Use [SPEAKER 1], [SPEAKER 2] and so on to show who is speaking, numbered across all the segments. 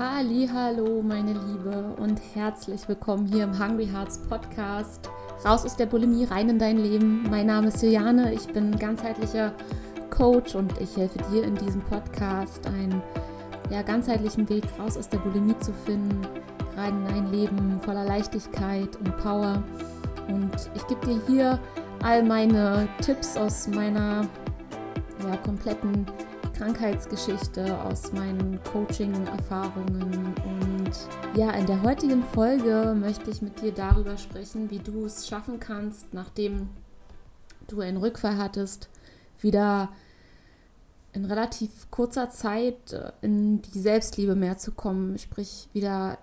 [SPEAKER 1] Hallo, meine Liebe und herzlich willkommen hier im Hungry Hearts Podcast. Raus aus der Bulimie, rein in dein Leben. Mein Name ist Juliane, ich bin ganzheitlicher Coach und ich helfe dir in diesem Podcast einen ja, ganzheitlichen Weg raus aus der Bulimie zu finden, rein in ein Leben voller Leichtigkeit und Power. Und ich gebe dir hier all meine Tipps aus meiner ja, kompletten Krankheitsgeschichte, aus meinen Coaching-Erfahrungen. Und ja, in der heutigen Folge möchte ich mit dir darüber sprechen, wie du es schaffen kannst, nachdem du einen Rückfall hattest, wieder in relativ kurzer Zeit äh, in die Selbstliebe mehr zu kommen, sprich wieder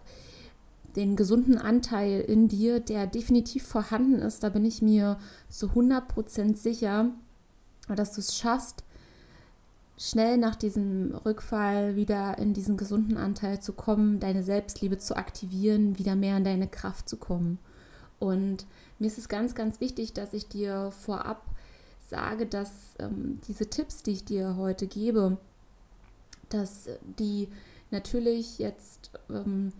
[SPEAKER 1] den gesunden Anteil in dir, der definitiv vorhanden ist, da bin ich mir zu 100% sicher, dass du es schaffst, schnell nach diesem Rückfall wieder in diesen gesunden Anteil zu kommen, deine Selbstliebe zu aktivieren, wieder mehr in deine Kraft zu kommen. Und mir ist es ganz, ganz wichtig, dass ich dir vorab sage, dass ähm, diese Tipps, die ich dir heute gebe, dass die natürlich jetzt ähm,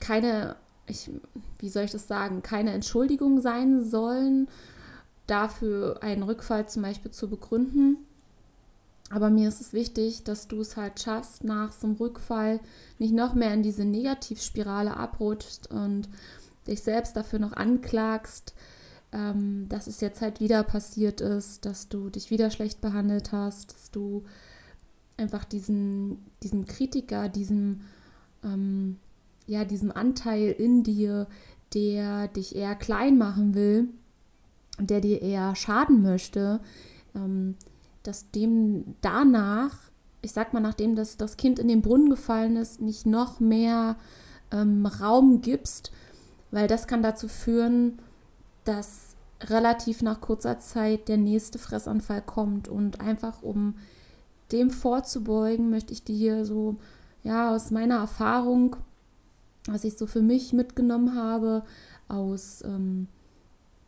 [SPEAKER 1] keine, ich, wie soll ich das sagen, keine Entschuldigung sein sollen, dafür einen Rückfall zum Beispiel zu begründen, aber mir ist es wichtig, dass du es halt schaffst, nach so einem Rückfall nicht noch mehr in diese Negativspirale abrutschst und dich selbst dafür noch anklagst, ähm, dass es jetzt halt wieder passiert ist, dass du dich wieder schlecht behandelt hast, dass du einfach diesen, diesen Kritiker, diesem, ähm, ja, diesem Anteil in dir, der dich eher klein machen will, der dir eher schaden möchte, ähm, dass dem danach, ich sag mal, nachdem das, das Kind in den Brunnen gefallen ist, nicht noch mehr ähm, Raum gibst, weil das kann dazu führen, dass relativ nach kurzer Zeit der nächste Fressanfall kommt. Und einfach um dem vorzubeugen, möchte ich dir hier so, ja, aus meiner Erfahrung, was ich so für mich mitgenommen habe, aus ähm,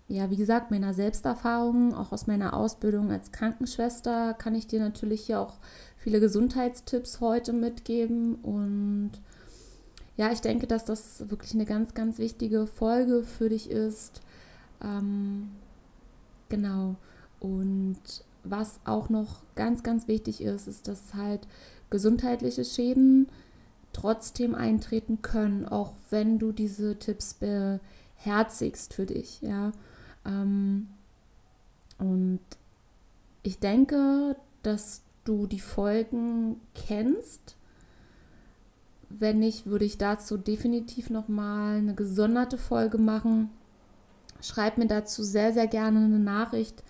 [SPEAKER 1] ja, wie gesagt, meiner Selbsterfahrung, auch aus meiner Ausbildung als Krankenschwester, kann ich dir natürlich hier auch viele Gesundheitstipps heute mitgeben. Und ja, ich denke, dass das wirklich eine ganz, ganz wichtige Folge für dich ist. Ähm, genau. Und was auch noch ganz, ganz wichtig ist, ist, dass halt gesundheitliche Schäden trotzdem eintreten können, auch wenn du diese Tipps beherzigst für dich, ja. Ähm, und ich denke, dass du die Folgen kennst. Wenn nicht, würde ich dazu definitiv nochmal eine gesonderte Folge machen. Schreib mir dazu sehr, sehr gerne eine Nachricht,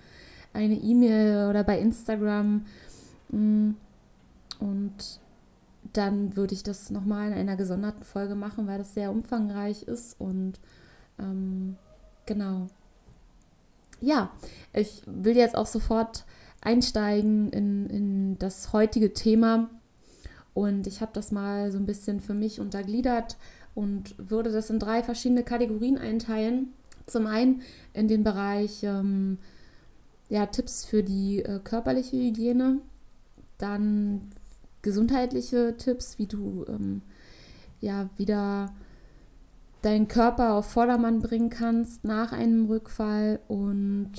[SPEAKER 1] eine E-Mail oder bei Instagram. Mm, und dann würde ich das nochmal in einer gesonderten Folge machen, weil das sehr umfangreich ist. Und ähm, genau ja, ich will jetzt auch sofort einsteigen in, in das heutige Thema. Und ich habe das mal so ein bisschen für mich untergliedert und würde das in drei verschiedene Kategorien einteilen. Zum einen in den Bereich ähm, ja, Tipps für die äh, körperliche Hygiene, dann gesundheitliche Tipps, wie du ähm, ja wieder deinen Körper auf Vordermann bringen kannst nach einem Rückfall und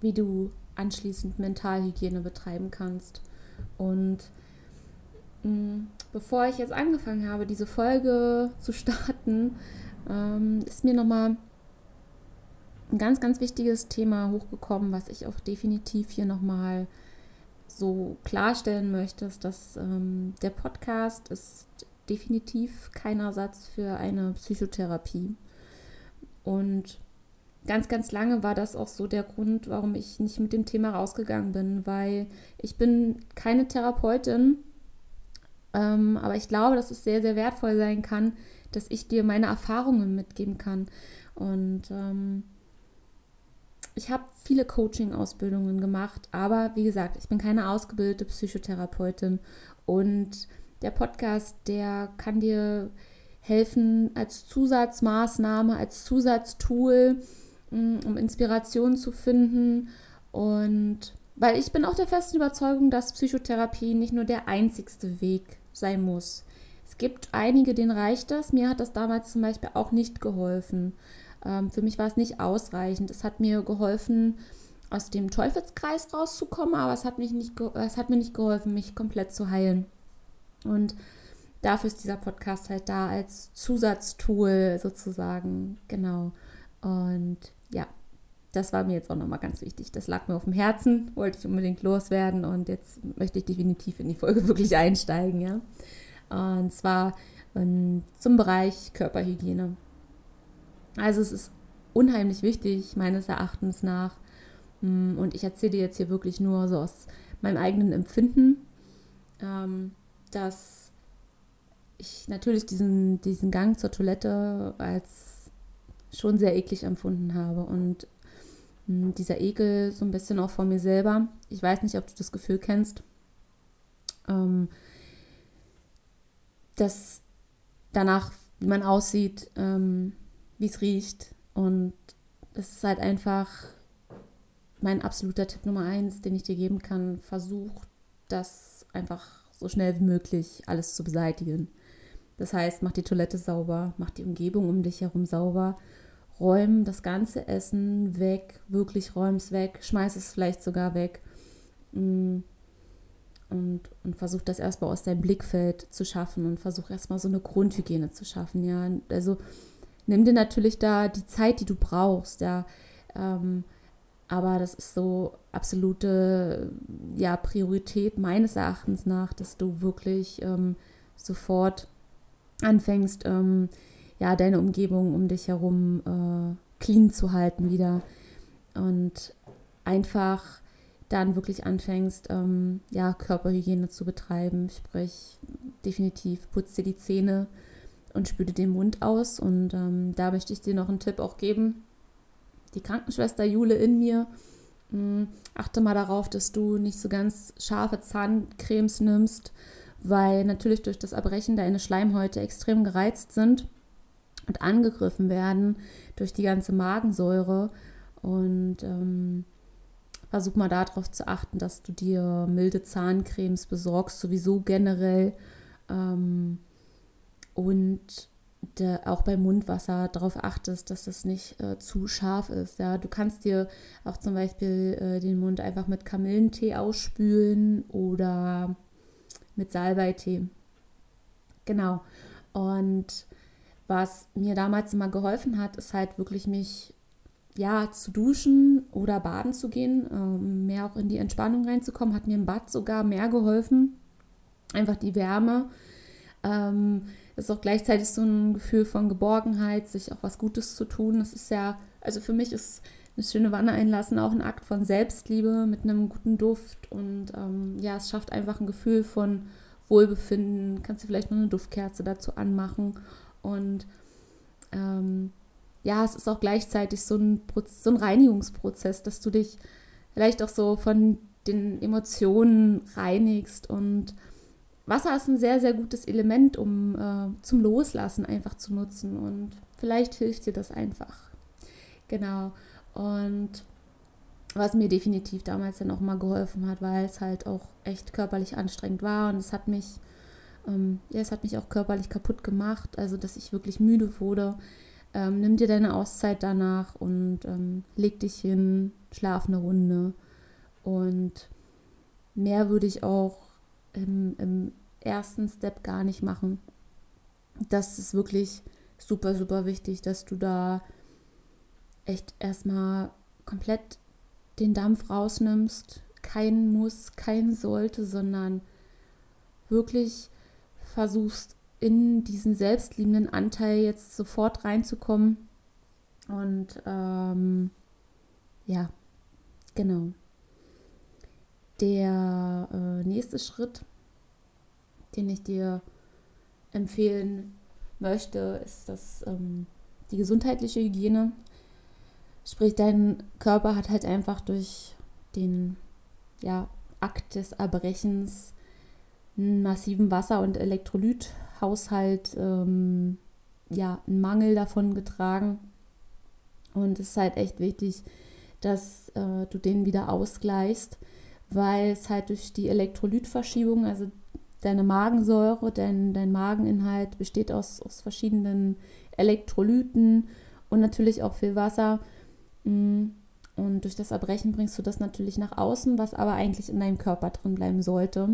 [SPEAKER 1] wie du anschließend Mentalhygiene betreiben kannst. Und mm, bevor ich jetzt angefangen habe, diese Folge zu starten, ähm, ist mir nochmal ein ganz, ganz wichtiges Thema hochgekommen, was ich auch definitiv hier nochmal so klarstellen möchte, ist, dass ähm, der Podcast ist definitiv kein Ersatz für eine Psychotherapie. Und ganz, ganz lange war das auch so der Grund, warum ich nicht mit dem Thema rausgegangen bin, weil ich bin keine Therapeutin, ähm, aber ich glaube, dass es sehr, sehr wertvoll sein kann, dass ich dir meine Erfahrungen mitgeben kann. Und ähm, ich habe viele Coaching-Ausbildungen gemacht, aber wie gesagt, ich bin keine ausgebildete Psychotherapeutin und der Podcast, der kann dir helfen als Zusatzmaßnahme, als Zusatztool, mm, um Inspiration zu finden. Und weil ich bin auch der festen Überzeugung, dass Psychotherapie nicht nur der einzigste Weg sein muss. Es gibt einige, denen reicht das. Mir hat das damals zum Beispiel auch nicht geholfen. Ähm, für mich war es nicht ausreichend. Es hat mir geholfen, aus dem Teufelskreis rauszukommen, aber es hat, mich nicht es hat mir nicht geholfen, mich komplett zu heilen. Und dafür ist dieser Podcast halt da als Zusatztool sozusagen. Genau. Und ja, das war mir jetzt auch nochmal ganz wichtig. Das lag mir auf dem Herzen, wollte ich unbedingt loswerden und jetzt möchte ich definitiv in die Folge wirklich einsteigen, ja. Und zwar um, zum Bereich Körperhygiene. Also es ist unheimlich wichtig, meines Erachtens nach. Mm, und ich erzähle jetzt hier wirklich nur so aus meinem eigenen Empfinden, ähm, dass ich natürlich diesen, diesen Gang zur Toilette als schon sehr eklig empfunden habe. Und mm, dieser Ekel so ein bisschen auch vor mir selber. Ich weiß nicht, ob du das Gefühl kennst. Ähm, dass danach, wie man aussieht, ähm, wie es riecht. Und das ist halt einfach mein absoluter Tipp Nummer eins, den ich dir geben kann. Versuch das einfach so schnell wie möglich alles zu beseitigen. Das heißt, mach die Toilette sauber, mach die Umgebung um dich herum sauber, räum das ganze Essen weg, wirklich räum es weg, schmeiß es vielleicht sogar weg. Mm und, und versuch das erstmal aus deinem Blickfeld zu schaffen und versuch erstmal so eine Grundhygiene zu schaffen, ja. Also nimm dir natürlich da die Zeit, die du brauchst, ja. Ähm, aber das ist so absolute ja, Priorität meines Erachtens nach, dass du wirklich ähm, sofort anfängst, ähm, ja, deine Umgebung um dich herum äh, clean zu halten wieder. Und einfach dann wirklich anfängst, ähm, ja, Körperhygiene zu betreiben. Sprich, definitiv putz dir die Zähne und spüle den Mund aus. Und ähm, da möchte ich dir noch einen Tipp auch geben. Die Krankenschwester Jule in mir, mh, hm, achte mal darauf, dass du nicht so ganz scharfe Zahncremes nimmst, weil natürlich durch das Erbrechen deine Schleimhäute extrem gereizt sind und angegriffen werden durch die ganze Magensäure. Und ähm, versuch mal darauf zu achten, dass du dir milde Zahncremes besorgst, sowieso generell. Ähm, und de, auch beim Mundwasser darauf achtest, dass es nicht äh, zu scharf ist. Ja, du kannst dir auch zum Beispiel äh, den Mund einfach mit Kamillentee ausspülen oder mit Salbeitee. Genau. Und was mir damals immer geholfen hat, ist halt wirklich mich ja, zu duschen oder baden zu gehen, ähm, mehr auch in die Entspannung reinzukommen, hat mir im Bad sogar mehr geholfen. Einfach die Wärme. Ähm, ist auch gleichzeitig so ein Gefühl von Geborgenheit, sich auch was Gutes zu tun. Das ist ja, also für mich ist eine schöne Wanne einlassen auch ein Akt von Selbstliebe mit einem guten Duft und ähm, ja, es schafft einfach ein Gefühl von Wohlbefinden. Kannst du vielleicht noch eine Duftkerze dazu anmachen und ähm, ja, es ist auch gleichzeitig so ein, so ein Reinigungsprozess, dass du dich vielleicht auch so von den Emotionen reinigst. Und Wasser ist ein sehr, sehr gutes Element, um äh, zum Loslassen einfach zu nutzen. Und vielleicht hilft dir das einfach. Genau. Und was mir definitiv damals dann auch mal geholfen hat, weil es halt auch echt körperlich anstrengend war und es hat mich, ähm, ja, es hat mich auch körperlich kaputt gemacht, also dass ich wirklich müde wurde, ähm, nimm dir deine Auszeit danach und ähm, leg dich hin, schlaf eine Runde. Und mehr würde ich auch im, im ersten Step gar nicht machen. Das ist wirklich super, super wichtig, dass du da echt erstmal komplett den Dampf rausnimmst. Kein Muss, kein Sollte, sondern wirklich versuchst in diesen selbstliebenden Anteil jetzt sofort reinzukommen. Und ähm, ja, genau. Der äh, nächste Schritt, den ich dir empfehlen möchte, ist das, ähm, die gesundheitliche Hygiene. Sprich, dein Körper hat halt einfach durch den ja, Akt des Erbrechens einen massiven Wasser- und Elektrolyt Haushalt ähm, ja einen Mangel davon getragen. Und es ist halt echt wichtig, dass äh, du den wieder ausgleichst, weil es halt durch die Elektrolytverschiebung, also deine Magensäure, dein, dein Mageninhalt besteht aus, aus verschiedenen Elektrolyten und natürlich auch viel Wasser. Mm, und durch das Erbrechen bringst du das natürlich nach außen, was aber eigentlich in deinem Körper drin bleiben sollte.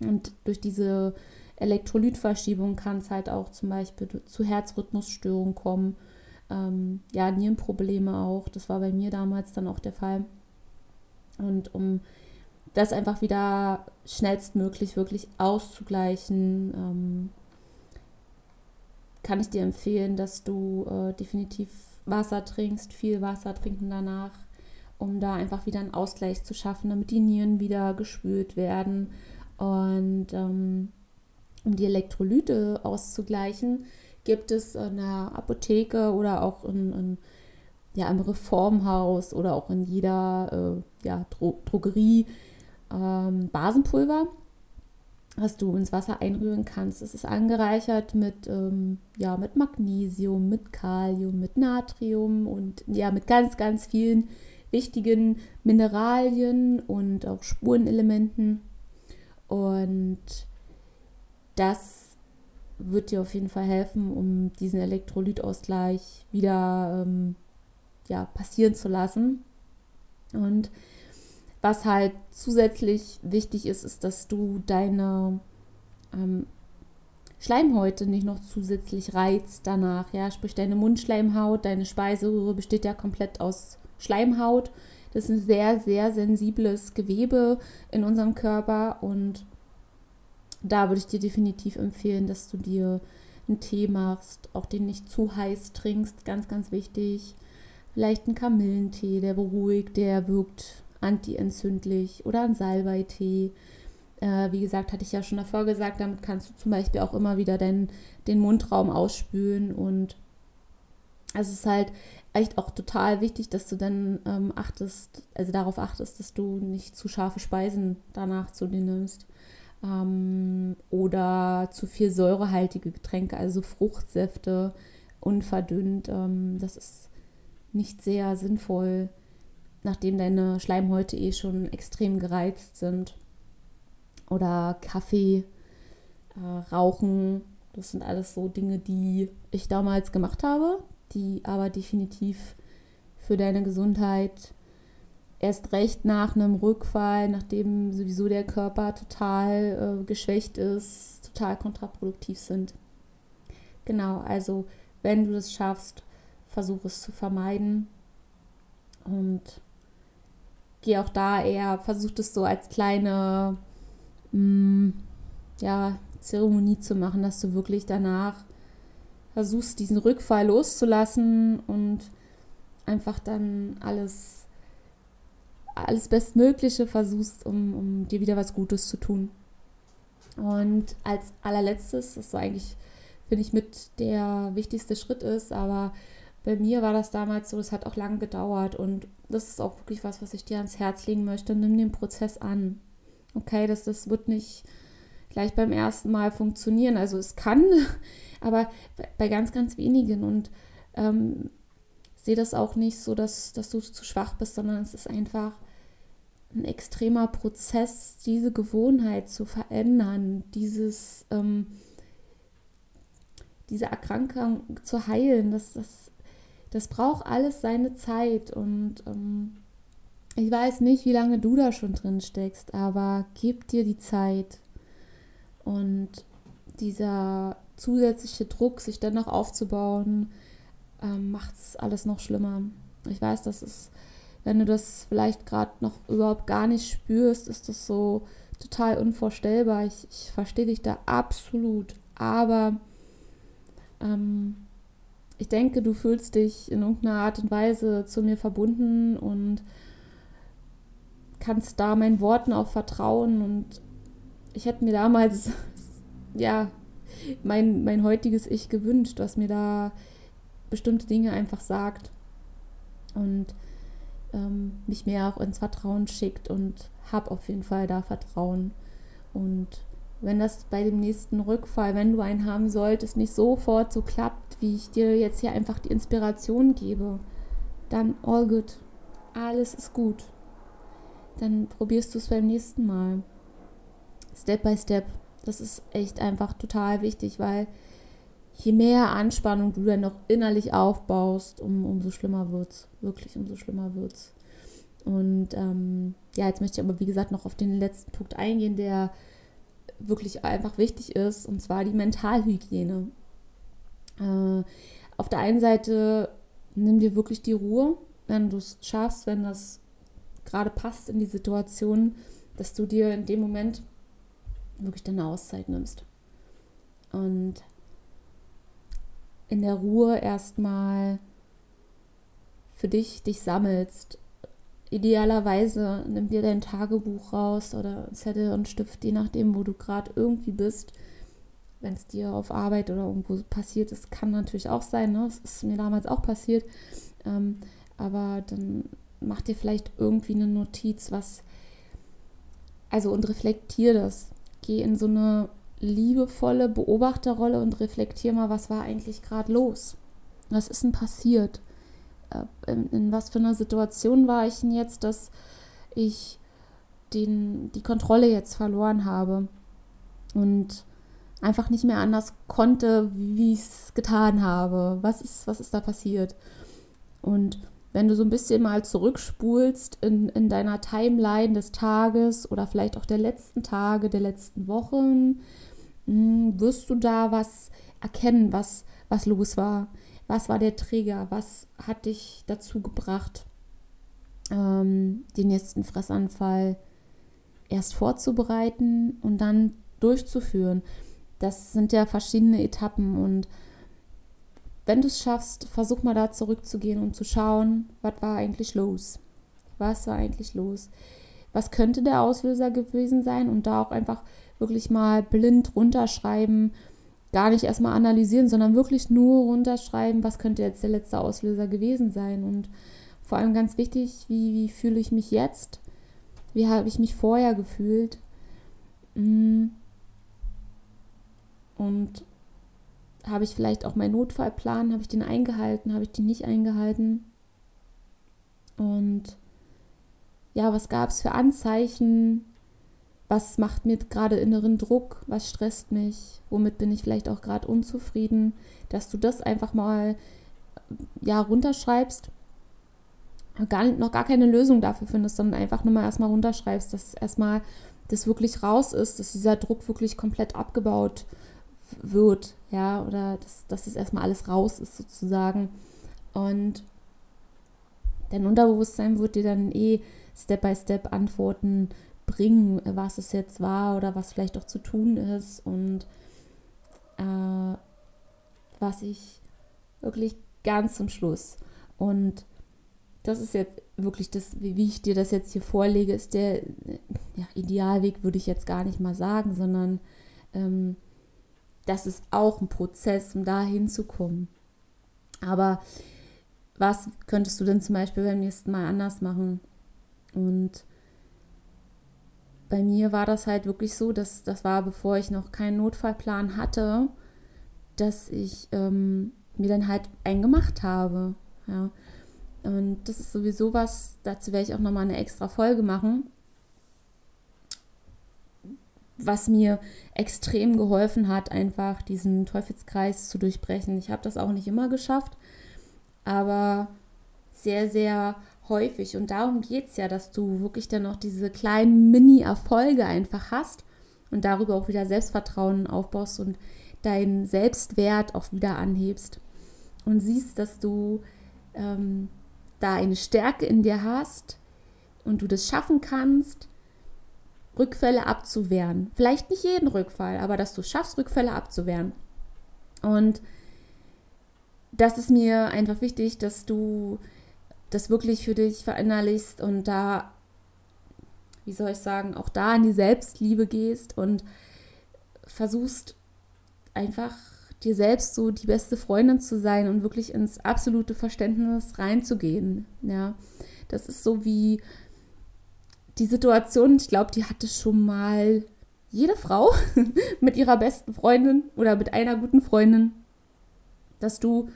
[SPEAKER 1] Und durch diese Elektrolytverschiebung kann es halt auch zum Beispiel zu Herzrhythmusstörungen kommen. Ähm, ja, Nierenprobleme auch. Das war bei mir damals dann auch der Fall. Und um das einfach wieder schnellstmöglich wirklich auszugleichen, ähm, kann ich dir empfehlen, dass du äh, definitiv Wasser trinkst, viel Wasser trinken danach, um da einfach wieder einen Ausgleich zu schaffen, damit die Nieren wieder gespült werden und ähm, um die Elektrolyte auszugleichen, gibt es in der Apotheke oder auch in, in ja, im Reformhaus oder auch in jeder äh, ja, Dro Drogerie ähm, Basenpulver was du ins Wasser einrühren kannst. Es ist angereichert mit, ähm, ja, mit Magnesium, mit Kalium, mit Natrium und ja, mit ganz, ganz vielen wichtigen Mineralien und auch Spurenelementen. Und das wird dir auf jeden Fall helfen, um diesen Elektrolytausgleich wieder ähm, ja, passieren zu lassen. Und was halt zusätzlich wichtig ist, ist, dass du deine ähm, Schleimhäute nicht noch zusätzlich reizt danach. Ja, sprich deine Mundschleimhaut, deine Speiseröhre besteht ja komplett aus Schleimhaut. Das ist ein sehr, sehr sensibles Gewebe in unserem Körper und da würde ich dir definitiv empfehlen, dass du dir einen Tee machst, auch den nicht zu heiß trinkst, ganz, ganz wichtig. Vielleicht einen Kamillentee, der beruhigt, der wirkt antientzündlich oder ein Salbeitee. Äh, wie gesagt, hatte ich ja schon davor gesagt, damit kannst du zum Beispiel auch immer wieder den, den Mundraum ausspülen und es ist halt echt auch total wichtig, dass du dann ähm, achtest, also darauf achtest, dass du nicht zu scharfe Speisen danach zu dir nimmst. Ähm, oder zu viel säurehaltige Getränke, also Fruchtsäfte, unverdünnt. Ähm, das ist nicht sehr sinnvoll nachdem deine Schleimhäute eh schon extrem gereizt sind. Oder Kaffee, äh, Rauchen. Das sind alles so Dinge, die ich damals gemacht habe, die aber definitiv für deine Gesundheit erst recht nach einem Rückfall, nachdem sowieso der Körper total äh, geschwächt ist, total kontraproduktiv sind. Genau, also wenn du das schaffst, versuch es zu vermeiden und gehe auch da eher, versucht es so als kleine mh, mm, ja, Zeremonie zu machen, dass du wirklich danach versuchst, diesen Rückfall loszulassen und einfach dann alles, alles Bestmögliche versuchst, um, um dir wieder was Gutes zu tun. Und als allerletztes, das so eigentlich, finde ich, mit der wichtigste Schritt ist, aber bei mir war das damals so, es hat auch lange gedauert und das ist auch wirklich was, was ich dir ans Herz legen möchte. Nimm den Prozess an. Okay, das, das wird nicht gleich beim ersten Mal funktionieren. Also es kann, aber bei ganz, ganz wenigen und ähm, sehe das auch nicht so, dass, dass du zu schwach bist, sondern es ist einfach ein extremer Prozess, diese Gewohnheit zu verändern, dieses, ähm, diese Erkrankung zu heilen. Das, das das braucht alles seine Zeit und ähm, ich weiß nicht, wie lange du da schon drin steckst, aber gib dir die Zeit. Und dieser zusätzliche Druck, sich dann noch aufzubauen, ähm, macht es alles noch schlimmer. Ich weiß, dass es, wenn du das vielleicht gerade noch überhaupt gar nicht spürst, ist das so total unvorstellbar. Ich, ich verstehe dich da absolut. Aber ähm, ich denke, du fühlst dich in irgendeiner Art und Weise zu mir verbunden und kannst da meinen Worten auch vertrauen. Und ich hätte mir damals, ja, mein, mein heutiges Ich gewünscht, was mir da bestimmte Dinge einfach sagt und ähm, mich mehr auch ins Vertrauen schickt und habe auf jeden Fall da Vertrauen. Und wenn das bei dem nächsten Rückfall, wenn du einen haben solltest, nicht sofort so klappt, wie ich dir jetzt hier einfach die Inspiration gebe, dann all good. Alles ist gut. Dann probierst du es beim nächsten Mal. Step by step. Das ist echt einfach total wichtig, weil je mehr Anspannung du dann noch innerlich aufbaust, um, umso schlimmer wird es. Wirklich, umso schlimmer wird es. Und ähm, ja, jetzt möchte ich aber, wie gesagt, noch auf den letzten Punkt eingehen, der wirklich einfach wichtig ist, und zwar die Mentalhygiene. Äh, auf der einen Seite nimm dir wirklich die Ruhe, wenn du es schaffst, wenn das gerade passt in die Situation, dass du dir in dem Moment wirklich deine Auszeit nimmst. Und in der Ruhe erstmal für dich dich sammelst. Idealerweise nimm dir dein Tagebuch raus oder Zettel und Stift, je nachdem, wo du gerade irgendwie bist. Wenn es dir auf Arbeit oder irgendwo passiert ist, kann natürlich auch sein. Ne? Das ist mir damals auch passiert. Ähm, aber dann mach dir vielleicht irgendwie eine Notiz, was. Also und reflektier das. Geh in so eine liebevolle Beobachterrolle und reflektier mal, was war eigentlich gerade los? Was ist denn passiert? Äh, in, in, was für einer Situation war ich denn jetzt, dass ich den, die Kontrolle jetzt verloren habe und einfach nicht mehr anders konnte, wie ich es getan habe? Was ist, was ist da passiert? Und wenn du so ein bisschen mal zurückspulst in, in deiner Timeline des Tages oder vielleicht auch der letzten Tage, der letzten Wochen, hm, wirst du da was erkennen, was, was los war? Was war der Träger? Was hat dich dazu gebracht, ähm, den nächsten Fressanfall erst vorzubereiten und dann durchzuführen? Das sind ja verschiedene Etappen und wenn du es schaffst, versuch mal da zurückzugehen und zu schauen, was war eigentlich los? Was war eigentlich los? Was könnte der Auslöser gewesen sein? Und da auch einfach wirklich mal blind runterschreiben, gar nicht erstmal analysieren, sondern wirklich nur runterschreiben, was könnte jetzt der letzte Auslöser gewesen sein. Und vor allem ganz wichtig, wie, wie fühle ich mich jetzt? Wie habe ich mich vorher gefühlt? Mm. Und habe ich vielleicht auch meinen Notfallplan, habe ich den eingehalten, habe ich den nicht eingehalten? Und ja, was gab es für Anzeichen, was macht mir gerade inneren Druck, was stresst mich, womit bin ich vielleicht auch gerade unzufrieden, dass du das einfach mal ja runterschreibst, gar, noch gar keine Lösung dafür findest, sondern einfach nur mal erstmal runterschreibst, dass erstmal das wirklich raus ist, dass dieser Druck wirklich komplett abgebaut wird, ja, oder dass, dass das erstmal alles raus ist sozusagen. Und dein Unterbewusstsein wird dir dann eh Step by Step Antworten bringen, was es jetzt war oder was vielleicht auch zu tun ist und äh, was ich wirklich ganz zum Schluss und das ist jetzt wirklich das, wie ich dir das jetzt hier vorlege, ist der ja, Idealweg, würde ich jetzt gar nicht mal sagen, sondern ähm, das ist auch ein Prozess, um da hinzukommen. Aber was könntest du denn zum Beispiel beim nächsten Mal anders machen? Und bei mir war das halt wirklich so, dass das war, bevor ich noch keinen Notfallplan hatte, dass ich ähm, mir dann halt einen gemacht habe. Ja. Und das ist sowieso was, dazu werde ich auch nochmal eine extra Folge machen, was mir extrem geholfen hat, einfach diesen Teufelskreis zu durchbrechen. Ich habe das auch nicht immer geschafft, aber sehr, sehr häufig. Und darum geht es ja, dass du wirklich dann noch diese kleinen Mini-Erfolge einfach hast und darüber auch wieder Selbstvertrauen aufbaust und deinen Selbstwert auch wieder anhebst. Und siehst, dass du ähm, da eine Stärke in dir hast und du das schaffen kannst, Rückfälle abzuwehren. Vielleicht nicht jeden Rückfall, aber dass du es schaffst, Rückfälle abzuwehren. Und das ist mir einfach wichtig, dass du das wirklich für dich verinnerlichst und da, wie soll ich sagen, auch da in die Selbstliebe gehst und versuchst einfach dir selbst so die beste Freundin zu sein und wirklich ins absolute Verständnis reinzugehen. Ja, das ist so wie die Situation, ich glaube, die hatte schon mal jede Frau mit ihrer besten Freundin oder mit einer guten Freundin, dass du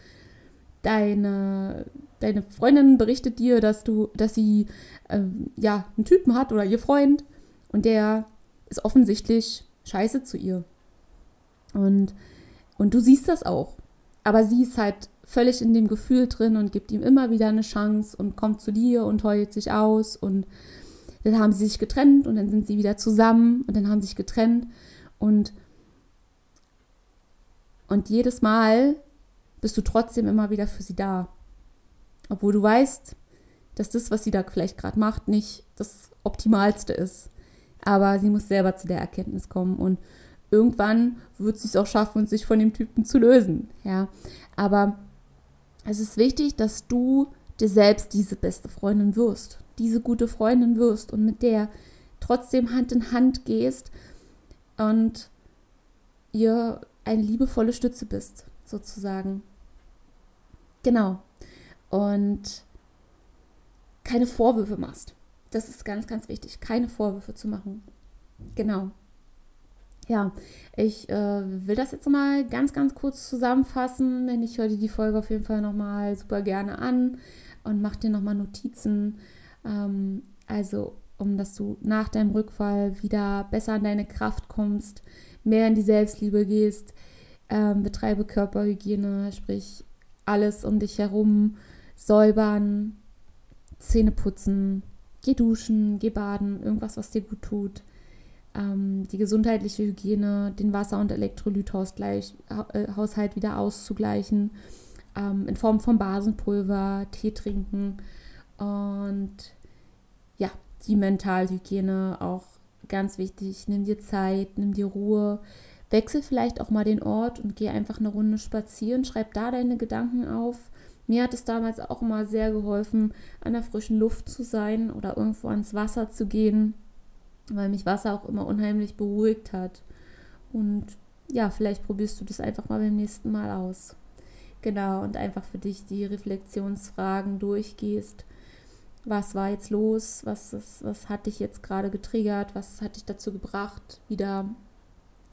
[SPEAKER 1] deine deine Freundin berichtet dir, dass du, dass sie äh, ja einen Typen hat oder ihr Freund und der ist offensichtlich scheiße zu ihr. Und, und du siehst das auch. Aber sie ist halt völlig in dem Gefühl drin und gibt ihm immer wieder eine Chance und kommt zu dir und heult sich aus und dann haben sie sich getrennt und dann sind sie wieder zusammen und dann haben sie sich getrennt und und jedes Mal bist du trotzdem immer wieder für sie da. Obwohl du weißt, dass das, was sie da vielleicht gerade macht, nicht das Optimalste ist. Aber sie muss selber zu der Erkenntnis kommen und irgendwann wird sie es auch schaffen, sich von dem Typen zu lösen. Ja, aber es ist wichtig, dass du dir selbst diese beste Freundin wirst, diese gute Freundin wirst und mit der trotzdem Hand in Hand gehst und ihr eine liebevolle Stütze bist, sozusagen. Genau. Und keine Vorwürfe machst. Das ist ganz, ganz wichtig, keine Vorwürfe zu machen. Genau. Ja, ich äh, will das jetzt mal ganz, ganz kurz zusammenfassen, denn ich dir die Folge auf jeden Fall nochmal super gerne an und mach dir nochmal Notizen. Ähm, also, um dass du nach deinem Rückfall wieder besser an deine Kraft kommst, mehr in die Selbstliebe gehst, ähm, betreibe Körperhygiene, sprich alles um dich herum säubern, Zähne putzen, geh duschen, geh baden, irgendwas, was dir gut tut ähm, die gesundheitliche Hygiene, den Wasser- und Elektrolythaushalt äh, wieder auszugleichen, ähm, in Form von Basenpulver, Tee trinken und ja, die Mentalhygiene auch ganz wichtig. Nimm dir Zeit, nimm dir Ruhe, wechsel vielleicht auch mal den Ort und geh einfach eine Runde spazieren, schreib da deine Gedanken auf. Mir hat es damals auch immer sehr geholfen, an der frischen Luft zu sein oder irgendwo ans Wasser zu gehen weil mich Wasser auch immer unheimlich beruhigt hat. Und ja, vielleicht probierst du das einfach mal beim nächsten Mal aus. Genau, und einfach für dich die Reflexionsfragen durchgehst. Was war jetzt los? Was, ist, was hat dich jetzt gerade getriggert? Was hat dich dazu gebracht, wieder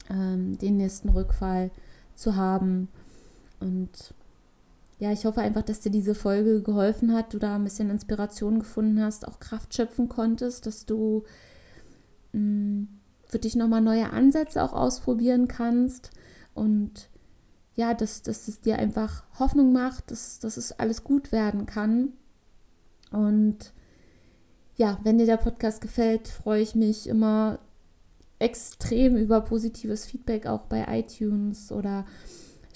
[SPEAKER 1] ähm, den nächsten Rückfall zu haben? Und ja, ich hoffe einfach, dass dir diese Folge geholfen hat, du da ein bisschen Inspiration gefunden hast, auch Kraft schöpfen konntest, dass du für dich nochmal neue Ansätze auch ausprobieren kannst und ja, dass, dass es dir einfach Hoffnung macht, dass, dass es alles gut werden kann. Und ja, wenn dir der Podcast gefällt, freue ich mich immer extrem über positives Feedback auch bei iTunes oder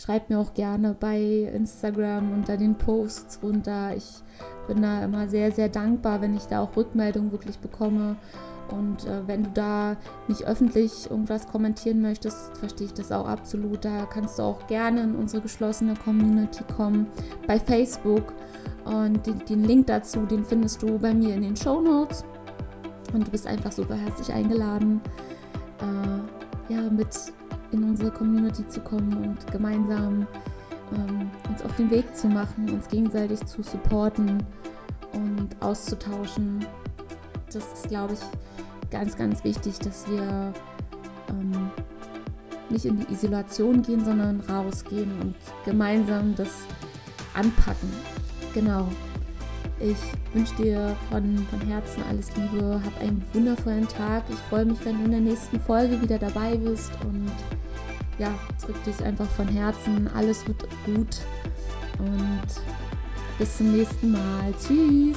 [SPEAKER 1] schreib mir auch gerne bei Instagram unter den Posts runter. Ich bin da immer sehr, sehr dankbar, wenn ich da auch Rückmeldungen wirklich bekomme und äh, wenn du da nicht öffentlich irgendwas kommentieren möchtest, verstehe ich das auch absolut. Da kannst du auch gerne in unsere geschlossene Community kommen bei Facebook. Und den, den Link dazu, den findest du bei mir in den Show Notes. Und du bist einfach super herzlich eingeladen, äh, ja, mit in unsere Community zu kommen und gemeinsam ähm, uns auf den Weg zu machen, uns gegenseitig zu supporten und auszutauschen. Das ist, glaube ich, ganz, ganz wichtig, dass wir ähm, nicht in die Isolation gehen, sondern rausgehen und gemeinsam das anpacken. Genau. Ich wünsche dir von, von Herzen alles Liebe, hab einen wundervollen Tag. Ich freue mich, wenn du in der nächsten Folge wieder dabei bist und ja, drück dich einfach von Herzen. Alles wird gut und bis zum nächsten Mal. Tschüss.